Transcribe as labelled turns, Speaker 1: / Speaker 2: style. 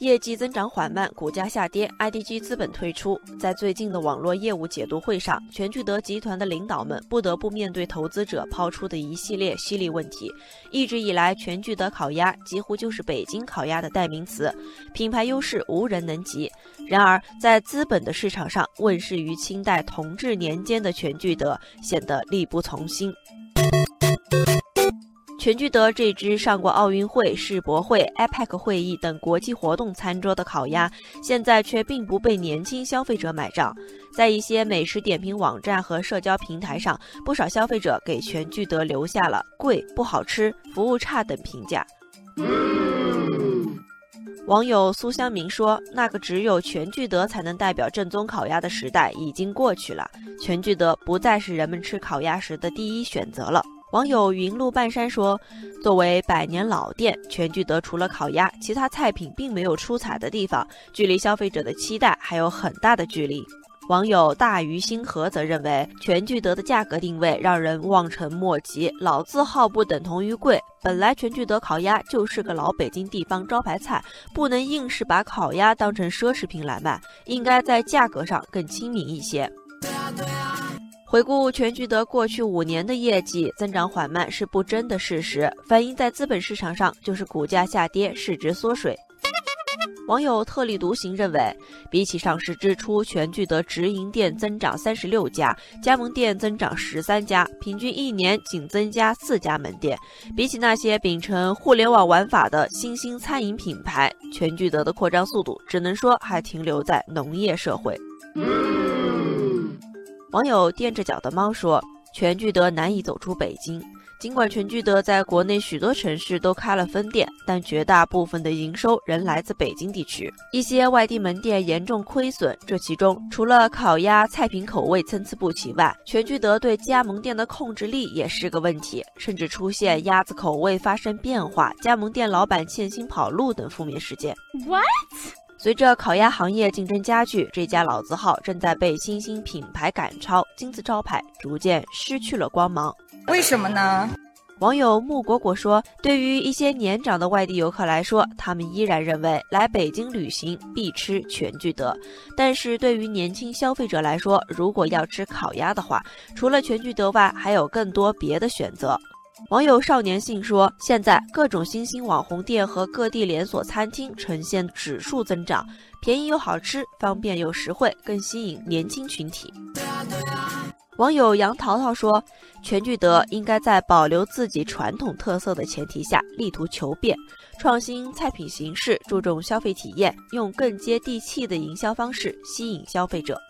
Speaker 1: 业绩增长缓慢，股价下跌。IDG 资本退出。在最近的网络业务解读会上，全聚德集团的领导们不得不面对投资者抛出的一系列犀利问题。一直以来，全聚德烤鸭几乎就是北京烤鸭的代名词，品牌优势无人能及。然而，在资本的市场上，问世于清代同治年间的全聚德显得力不从心。全聚德这只上过奥运会、世博会、APEC 会议等国际活动餐桌的烤鸭，现在却并不被年轻消费者买账。在一些美食点评网站和社交平台上，不少消费者给全聚德留下了“贵、不好吃、服务差”等评价。网友苏香明说：“那个只有全聚德才能代表正宗烤鸭的时代已经过去了，全聚德不再是人们吃烤鸭时的第一选择了。”网友云路半山说：“作为百年老店，全聚德除了烤鸭，其他菜品并没有出彩的地方，距离消费者的期待还有很大的距离。”网友大鱼星河则认为，全聚德的价格定位让人望尘莫及，老字号不等同于贵。本来全聚德烤鸭就是个老北京地方招牌菜，不能硬是把烤鸭当成奢侈品来卖，应该在价格上更亲民一些。回顾全聚德过去五年的业绩增长缓慢是不争的事实，反映在资本市场上就是股价下跌、市值缩水。网友特立独行认为，比起上市之初，全聚德直营店增长三十六家，加盟店增长十三家，平均一年仅增加四家门店。比起那些秉承互联网玩法的新兴餐饮品牌，全聚德的扩张速度只能说还停留在农业社会。网友垫着脚的猫说：“全聚德难以走出北京。尽管全聚德在国内许多城市都开了分店，但绝大部分的营收仍来自北京地区。一些外地门店严重亏损，这其中除了烤鸭菜品口味参差不齐外，全聚德对加盟店的控制力也是个问题，甚至出现鸭子口味发生变化、加盟店老板欠薪跑路等负面事件。
Speaker 2: What？”
Speaker 1: 随着烤鸭行业竞争加剧，这家老字号正在被新兴品牌赶超，金字招牌逐渐失去了光芒。
Speaker 2: 为什么呢？
Speaker 1: 网友木果果说：“对于一些年长的外地游客来说，他们依然认为来北京旅行必吃全聚德；但是对于年轻消费者来说，如果要吃烤鸭的话，除了全聚德外，还有更多别的选择。”网友少年信说：“现在各种新兴网红店和各地连锁餐厅呈现指数增长，便宜又好吃，方便又实惠，更吸引年轻群体。”网友杨淘淘说：“全聚德应该在保留自己传统特色的前提下，力图求变，创新菜品形式，注重消费体验，用更接地气的营销方式吸引消费者。”